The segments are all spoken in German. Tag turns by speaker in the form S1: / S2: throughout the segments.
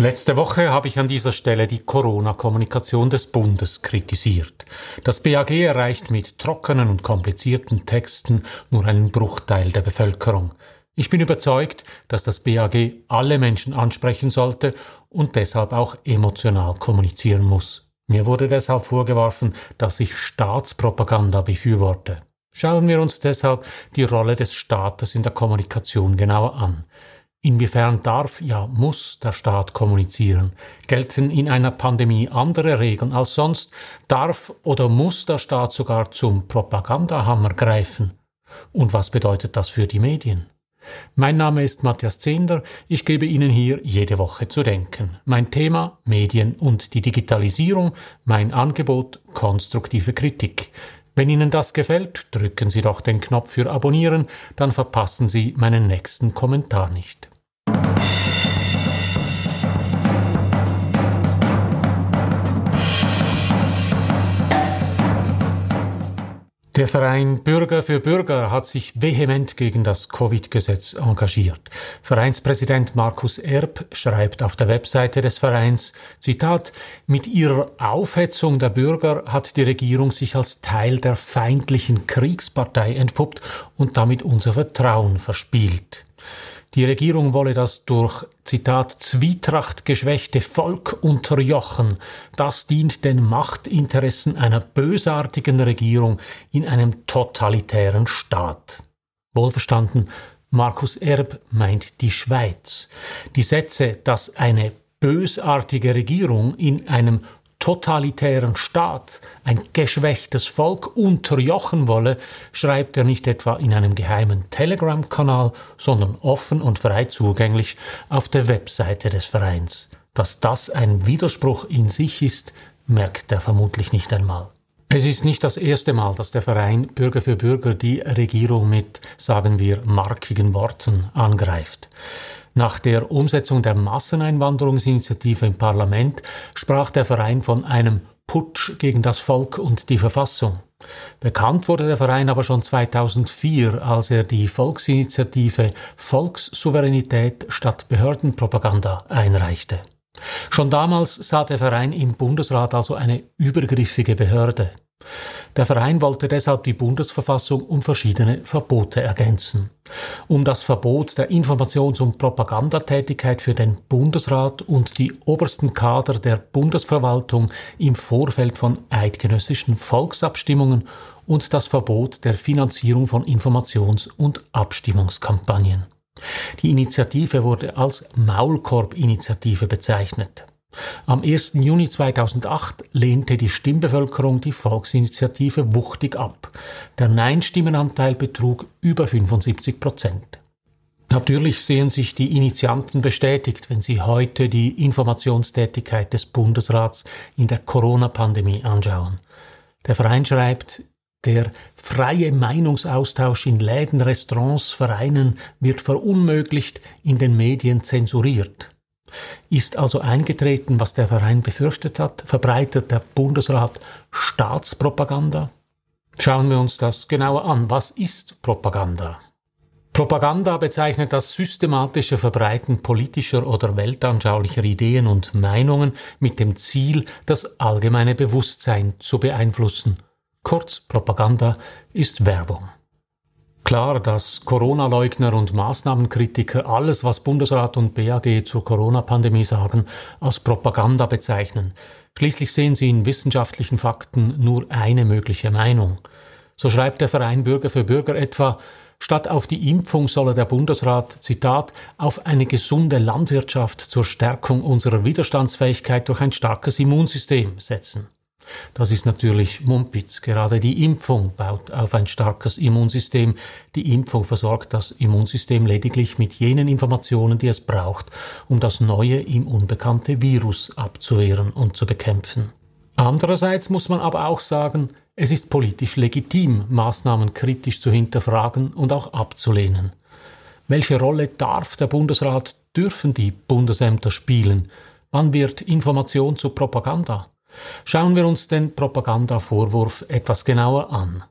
S1: Letzte Woche habe ich an dieser Stelle die Corona-Kommunikation des Bundes kritisiert. Das BAG erreicht mit trockenen und komplizierten Texten nur einen Bruchteil der Bevölkerung. Ich bin überzeugt, dass das BAG alle Menschen ansprechen sollte und deshalb auch emotional kommunizieren muss. Mir wurde deshalb vorgeworfen, dass ich Staatspropaganda befürworte. Schauen wir uns deshalb die Rolle des Staates in der Kommunikation genauer an. Inwiefern darf, ja muss der Staat kommunizieren? Gelten in einer Pandemie andere Regeln als sonst? Darf oder muss der Staat sogar zum Propagandahammer greifen? Und was bedeutet das für die Medien? Mein Name ist Matthias Zehnder, ich gebe Ihnen hier jede Woche zu denken. Mein Thema Medien und die Digitalisierung, mein Angebot konstruktive Kritik. Wenn Ihnen das gefällt, drücken Sie doch den Knopf für Abonnieren, dann verpassen Sie meinen nächsten Kommentar nicht. Der Verein Bürger für Bürger hat sich vehement gegen das Covid-Gesetz engagiert. Vereinspräsident Markus Erb schreibt auf der Webseite des Vereins, Zitat, mit ihrer Aufhetzung der Bürger hat die Regierung sich als Teil der feindlichen Kriegspartei entpuppt und damit unser Vertrauen verspielt. Die Regierung wolle das durch, Zitat, Zwietracht geschwächte Volk unterjochen. Das dient den Machtinteressen einer bösartigen Regierung in einem totalitären Staat. Wohlverstanden, Markus Erb meint die Schweiz. Die Sätze, dass eine bösartige Regierung in einem totalitären Staat ein geschwächtes Volk unterjochen wolle, schreibt er nicht etwa in einem geheimen Telegram-Kanal, sondern offen und frei zugänglich auf der Webseite des Vereins. Dass das ein Widerspruch in sich ist, merkt er vermutlich nicht einmal. Es ist nicht das erste Mal, dass der Verein Bürger für Bürger die Regierung mit, sagen wir, markigen Worten angreift. Nach der Umsetzung der Masseneinwanderungsinitiative im Parlament sprach der Verein von einem Putsch gegen das Volk und die Verfassung. Bekannt wurde der Verein aber schon 2004, als er die Volksinitiative Volkssouveränität statt Behördenpropaganda einreichte. Schon damals sah der Verein im Bundesrat also eine übergriffige Behörde. Der Verein wollte deshalb die Bundesverfassung um verschiedene Verbote ergänzen. Um das Verbot der Informations- und Propagandatätigkeit für den Bundesrat und die obersten Kader der Bundesverwaltung im Vorfeld von eidgenössischen Volksabstimmungen und das Verbot der Finanzierung von Informations- und Abstimmungskampagnen. Die Initiative wurde als Maulkorb-Initiative bezeichnet. Am 1. Juni 2008 lehnte die Stimmbevölkerung die Volksinitiative wuchtig ab. Der Nein-Stimmenanteil betrug über 75 Prozent. Natürlich sehen sich die Initianten bestätigt, wenn sie heute die Informationstätigkeit des Bundesrats in der Corona-Pandemie anschauen. Der Verein schreibt, der freie Meinungsaustausch in Läden, Restaurants, Vereinen wird verunmöglicht, in den Medien zensuriert. Ist also eingetreten, was der Verein befürchtet hat? Verbreitet der Bundesrat Staatspropaganda? Schauen wir uns das genauer an. Was ist Propaganda? Propaganda bezeichnet das systematische Verbreiten politischer oder weltanschaulicher Ideen und Meinungen mit dem Ziel, das allgemeine Bewusstsein zu beeinflussen. Kurz, Propaganda ist Werbung. Klar, dass Corona-Leugner und Maßnahmenkritiker alles, was Bundesrat und BAG zur Corona-Pandemie sagen, als Propaganda bezeichnen. Schließlich sehen sie in wissenschaftlichen Fakten nur eine mögliche Meinung. So schreibt der Verein Bürger für Bürger etwa, Statt auf die Impfung solle der Bundesrat, Zitat, auf eine gesunde Landwirtschaft zur Stärkung unserer Widerstandsfähigkeit durch ein starkes Immunsystem setzen. Das ist natürlich Mumpitz. Gerade die Impfung baut auf ein starkes Immunsystem. Die Impfung versorgt das Immunsystem lediglich mit jenen Informationen, die es braucht, um das neue, ihm unbekannte Virus abzuwehren und zu bekämpfen. Andererseits muss man aber auch sagen, es ist politisch legitim, Maßnahmen kritisch zu hinterfragen und auch abzulehnen. Welche Rolle darf der Bundesrat, dürfen die Bundesämter spielen? Wann wird Information zu Propaganda? Schauen wir uns den Propagandavorwurf etwas genauer an.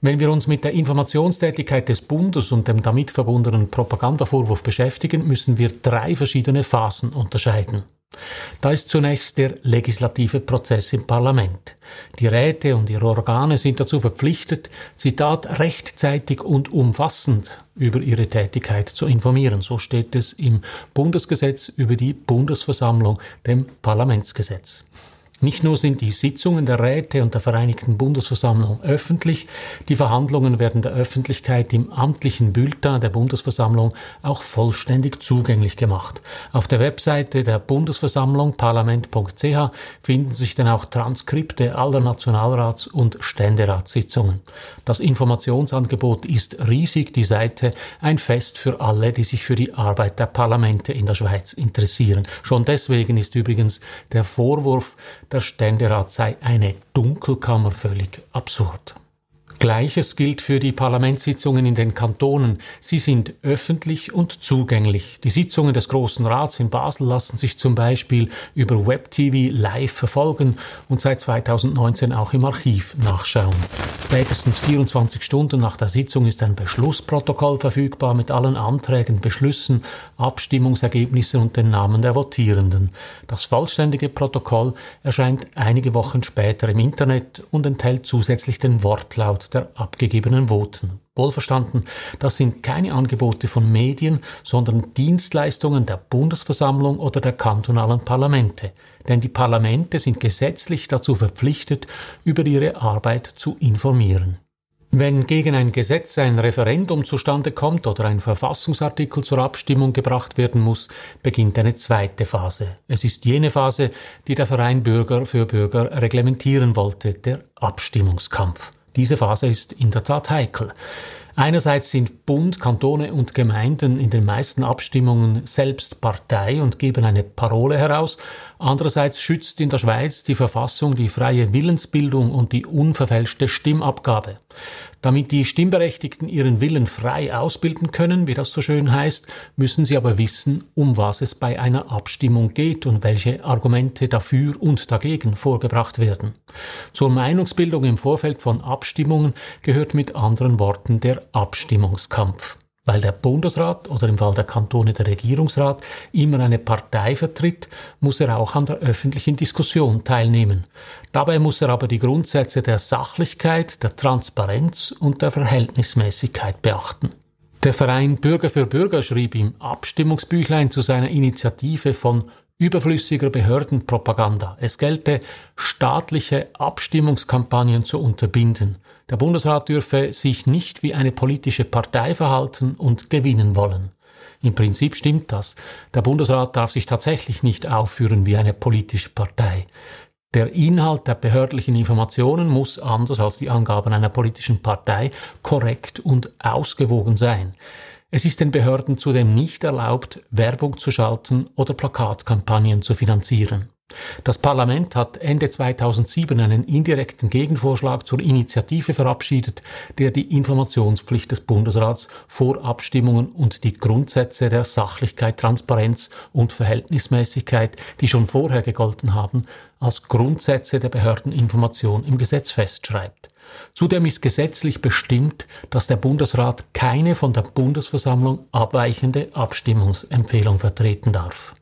S1: Wenn wir uns mit der Informationstätigkeit des Bundes und dem damit verbundenen Propagandavorwurf beschäftigen, müssen wir drei verschiedene Phasen unterscheiden. Da ist zunächst der legislative Prozess im Parlament. Die Räte und ihre Organe sind dazu verpflichtet, Zitat, rechtzeitig und umfassend über ihre Tätigkeit zu informieren. So steht es im Bundesgesetz über die Bundesversammlung, dem Parlamentsgesetz. Nicht nur sind die Sitzungen der Räte und der Vereinigten Bundesversammlung öffentlich, die Verhandlungen werden der Öffentlichkeit im amtlichen Bulletin der Bundesversammlung auch vollständig zugänglich gemacht. Auf der Webseite der Bundesversammlung parlament.ch finden sich dann auch Transkripte aller Nationalrats- und Ständeratssitzungen. Das Informationsangebot ist riesig, die Seite ein Fest für alle, die sich für die Arbeit der Parlamente in der Schweiz interessieren. Schon deswegen ist übrigens der Vorwurf, der Ständerat sei eine Dunkelkammer völlig absurd. Gleiches gilt für die Parlamentssitzungen in den Kantonen. Sie sind öffentlich und zugänglich. Die Sitzungen des Großen Rats in Basel lassen sich zum Beispiel über WebTV live verfolgen und seit 2019 auch im Archiv nachschauen. Spätestens 24 Stunden nach der Sitzung ist ein Beschlussprotokoll verfügbar mit allen Anträgen, Beschlüssen, Abstimmungsergebnissen und den Namen der Votierenden. Das vollständige Protokoll erscheint einige Wochen später im Internet und enthält zusätzlich den Wortlaut der abgegebenen Voten. Wohlverstanden, das sind keine Angebote von Medien, sondern Dienstleistungen der Bundesversammlung oder der kantonalen Parlamente. Denn die Parlamente sind gesetzlich dazu verpflichtet, über ihre Arbeit zu informieren. Wenn gegen ein Gesetz ein Referendum zustande kommt oder ein Verfassungsartikel zur Abstimmung gebracht werden muss, beginnt eine zweite Phase. Es ist jene Phase, die der Verein Bürger für Bürger reglementieren wollte, der Abstimmungskampf. Diese Phase ist in der Tat heikel. Einerseits sind Bund, Kantone und Gemeinden in den meisten Abstimmungen selbst Partei und geben eine Parole heraus. Andererseits schützt in der Schweiz die Verfassung die freie Willensbildung und die unverfälschte Stimmabgabe. Damit die Stimmberechtigten ihren Willen frei ausbilden können, wie das so schön heißt, müssen sie aber wissen, um was es bei einer Abstimmung geht und welche Argumente dafür und dagegen vorgebracht werden. Zur Meinungsbildung im Vorfeld von Abstimmungen gehört mit anderen Worten der Abstimmungskampf. Weil der Bundesrat oder im Fall der Kantone der Regierungsrat immer eine Partei vertritt, muss er auch an der öffentlichen Diskussion teilnehmen. Dabei muss er aber die Grundsätze der Sachlichkeit, der Transparenz und der Verhältnismäßigkeit beachten. Der Verein Bürger für Bürger schrieb im Abstimmungsbüchlein zu seiner Initiative von überflüssiger Behördenpropaganda. Es gelte, staatliche Abstimmungskampagnen zu unterbinden. Der Bundesrat dürfe sich nicht wie eine politische Partei verhalten und gewinnen wollen. Im Prinzip stimmt das. Der Bundesrat darf sich tatsächlich nicht aufführen wie eine politische Partei. Der Inhalt der behördlichen Informationen muss, anders als die Angaben einer politischen Partei, korrekt und ausgewogen sein. Es ist den Behörden zudem nicht erlaubt, Werbung zu schalten oder Plakatkampagnen zu finanzieren. Das Parlament hat Ende 2007 einen indirekten Gegenvorschlag zur Initiative verabschiedet, der die Informationspflicht des Bundesrats vor Abstimmungen und die Grundsätze der Sachlichkeit, Transparenz und Verhältnismäßigkeit, die schon vorher gegolten haben, als Grundsätze der Behördeninformation im Gesetz festschreibt. Zudem ist gesetzlich bestimmt, dass der Bundesrat keine von der Bundesversammlung abweichende Abstimmungsempfehlung vertreten darf.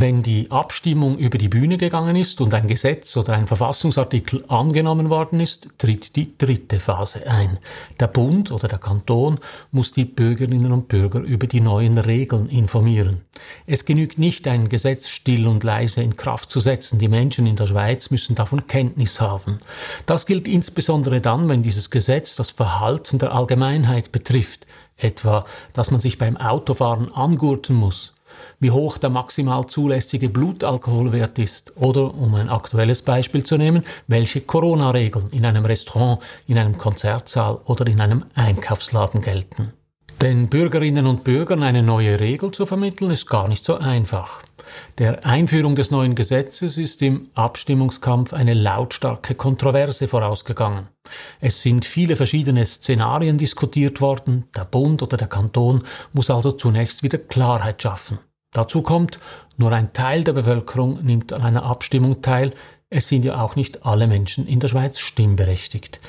S1: Wenn die Abstimmung über die Bühne gegangen ist und ein Gesetz oder ein Verfassungsartikel angenommen worden ist, tritt die dritte Phase ein. Der Bund oder der Kanton muss die Bürgerinnen und Bürger über die neuen Regeln informieren. Es genügt nicht, ein Gesetz still und leise in Kraft zu setzen. Die Menschen in der Schweiz müssen davon Kenntnis haben. Das gilt insbesondere dann, wenn dieses Gesetz das Verhalten der Allgemeinheit betrifft, etwa, dass man sich beim Autofahren angurten muss wie hoch der maximal zulässige Blutalkoholwert ist oder, um ein aktuelles Beispiel zu nehmen, welche Corona-Regeln in einem Restaurant, in einem Konzertsaal oder in einem Einkaufsladen gelten. Den Bürgerinnen und Bürgern eine neue Regel zu vermitteln, ist gar nicht so einfach. Der Einführung des neuen Gesetzes ist im Abstimmungskampf eine lautstarke Kontroverse vorausgegangen. Es sind viele verschiedene Szenarien diskutiert worden, der Bund oder der Kanton muss also zunächst wieder Klarheit schaffen. Dazu kommt, nur ein Teil der Bevölkerung nimmt an einer Abstimmung teil, es sind ja auch nicht alle Menschen in der Schweiz stimmberechtigt.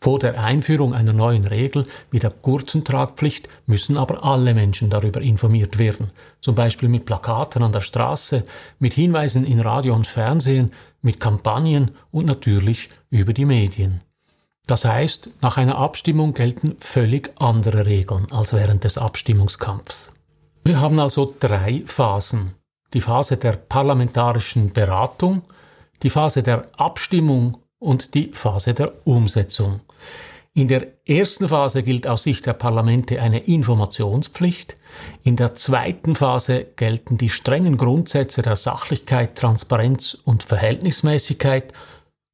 S1: Vor der Einführung einer neuen Regel wie der Gurtentragpflicht müssen aber alle Menschen darüber informiert werden, zum Beispiel mit Plakaten an der Straße, mit Hinweisen in Radio und Fernsehen, mit Kampagnen und natürlich über die Medien. Das heißt, nach einer Abstimmung gelten völlig andere Regeln als während des Abstimmungskampfs. Wir haben also drei Phasen. Die Phase der parlamentarischen Beratung, die Phase der Abstimmung und die Phase der Umsetzung. In der ersten Phase gilt aus Sicht der Parlamente eine Informationspflicht. In der zweiten Phase gelten die strengen Grundsätze der Sachlichkeit, Transparenz und Verhältnismäßigkeit.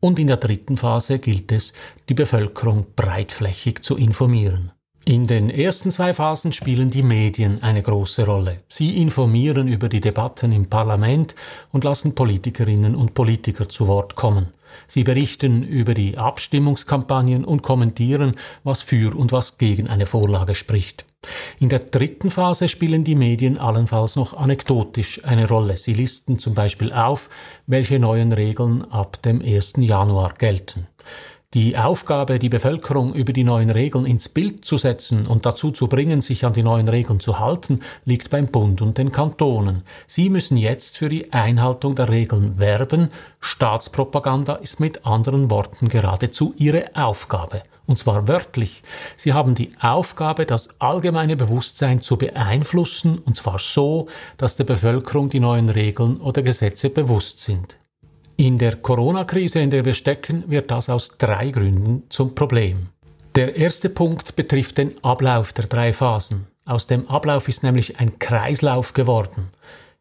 S1: Und in der dritten Phase gilt es, die Bevölkerung breitflächig zu informieren. In den ersten zwei Phasen spielen die Medien eine große Rolle. Sie informieren über die Debatten im Parlament und lassen Politikerinnen und Politiker zu Wort kommen. Sie berichten über die Abstimmungskampagnen und kommentieren, was für und was gegen eine Vorlage spricht. In der dritten Phase spielen die Medien allenfalls noch anekdotisch eine Rolle. Sie listen zum Beispiel auf, welche neuen Regeln ab dem 1. Januar gelten. Die Aufgabe, die Bevölkerung über die neuen Regeln ins Bild zu setzen und dazu zu bringen, sich an die neuen Regeln zu halten, liegt beim Bund und den Kantonen. Sie müssen jetzt für die Einhaltung der Regeln werben. Staatspropaganda ist mit anderen Worten geradezu ihre Aufgabe. Und zwar wörtlich. Sie haben die Aufgabe, das allgemeine Bewusstsein zu beeinflussen, und zwar so, dass der Bevölkerung die neuen Regeln oder Gesetze bewusst sind. In der Corona-Krise, in der wir stecken, wird das aus drei Gründen zum Problem. Der erste Punkt betrifft den Ablauf der drei Phasen. Aus dem Ablauf ist nämlich ein Kreislauf geworden.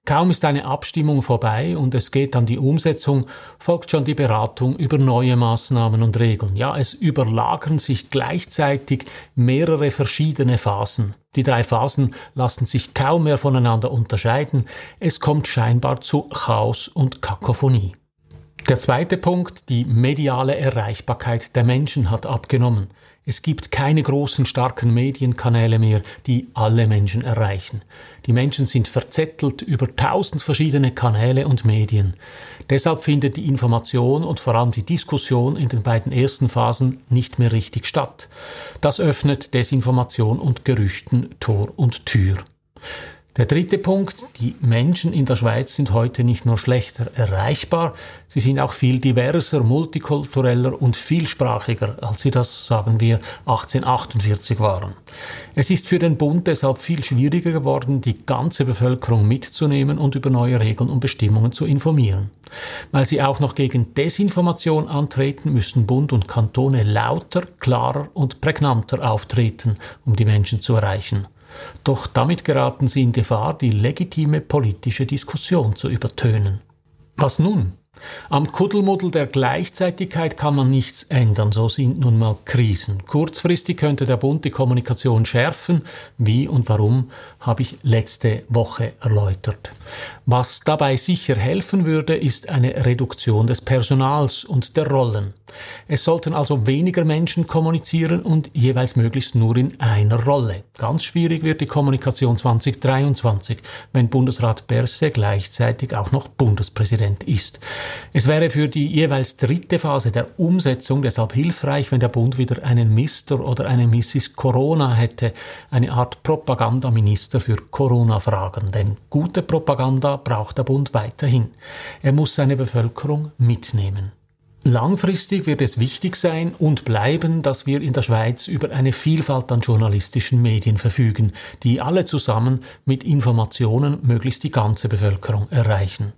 S1: Kaum ist eine Abstimmung vorbei und es geht an die Umsetzung, folgt schon die Beratung über neue Maßnahmen und Regeln. Ja, es überlagern sich gleichzeitig mehrere verschiedene Phasen. Die drei Phasen lassen sich kaum mehr voneinander unterscheiden. Es kommt scheinbar zu Chaos und Kakophonie. Der zweite Punkt, die mediale Erreichbarkeit der Menschen hat abgenommen. Es gibt keine großen, starken Medienkanäle mehr, die alle Menschen erreichen. Die Menschen sind verzettelt über tausend verschiedene Kanäle und Medien. Deshalb findet die Information und vor allem die Diskussion in den beiden ersten Phasen nicht mehr richtig statt. Das öffnet Desinformation und Gerüchten Tor und Tür. Der dritte Punkt, die Menschen in der Schweiz sind heute nicht nur schlechter erreichbar, sie sind auch viel diverser, multikultureller und vielsprachiger, als sie das, sagen wir, 1848 waren. Es ist für den Bund deshalb viel schwieriger geworden, die ganze Bevölkerung mitzunehmen und über neue Regeln und Bestimmungen zu informieren. Weil sie auch noch gegen Desinformation antreten, müssen Bund und Kantone lauter, klarer und prägnanter auftreten, um die Menschen zu erreichen. Doch damit geraten sie in Gefahr, die legitime politische Diskussion zu übertönen. Was nun? Am Kuddelmuddel der Gleichzeitigkeit kann man nichts ändern, so sind nun mal Krisen. Kurzfristig könnte der Bund die Kommunikation schärfen. Wie und warum, habe ich letzte Woche erläutert. Was dabei sicher helfen würde, ist eine Reduktion des Personals und der Rollen. Es sollten also weniger Menschen kommunizieren und jeweils möglichst nur in einer Rolle. Ganz schwierig wird die Kommunikation 2023, wenn Bundesrat Berse gleichzeitig auch noch Bundespräsident ist. Es wäre für die jeweils dritte Phase der Umsetzung deshalb hilfreich, wenn der Bund wieder einen Mister oder eine Mrs. Corona hätte, eine Art Propagandaminister für Corona-Fragen. Denn gute Propaganda braucht der Bund weiterhin. Er muss seine Bevölkerung mitnehmen. Langfristig wird es wichtig sein und bleiben, dass wir in der Schweiz über eine Vielfalt an journalistischen Medien verfügen, die alle zusammen mit Informationen möglichst die ganze Bevölkerung erreichen.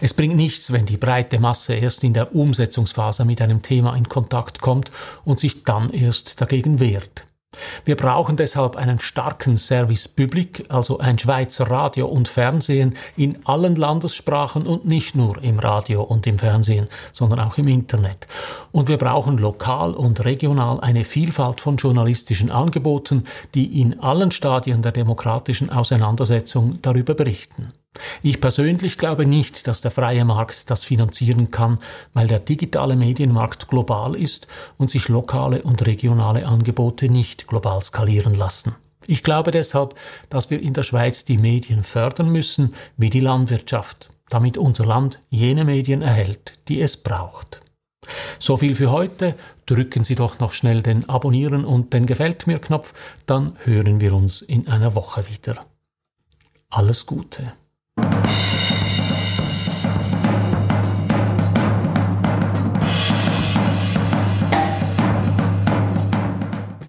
S1: Es bringt nichts, wenn die breite Masse erst in der Umsetzungsphase mit einem Thema in Kontakt kommt und sich dann erst dagegen wehrt. Wir brauchen deshalb einen starken Service Public, also ein Schweizer Radio und Fernsehen in allen Landessprachen und nicht nur im Radio und im Fernsehen, sondern auch im Internet. Und wir brauchen lokal und regional eine Vielfalt von journalistischen Angeboten, die in allen Stadien der demokratischen Auseinandersetzung darüber berichten. Ich persönlich glaube nicht, dass der freie Markt das finanzieren kann, weil der digitale Medienmarkt global ist und sich lokale und regionale Angebote nicht global skalieren lassen. Ich glaube deshalb, dass wir in der Schweiz die Medien fördern müssen, wie die Landwirtschaft, damit unser Land jene Medien erhält, die es braucht. So viel für heute. Drücken Sie doch noch schnell den Abonnieren und den Gefällt mir Knopf, dann hören wir uns in einer Woche wieder. Alles Gute. Thank you.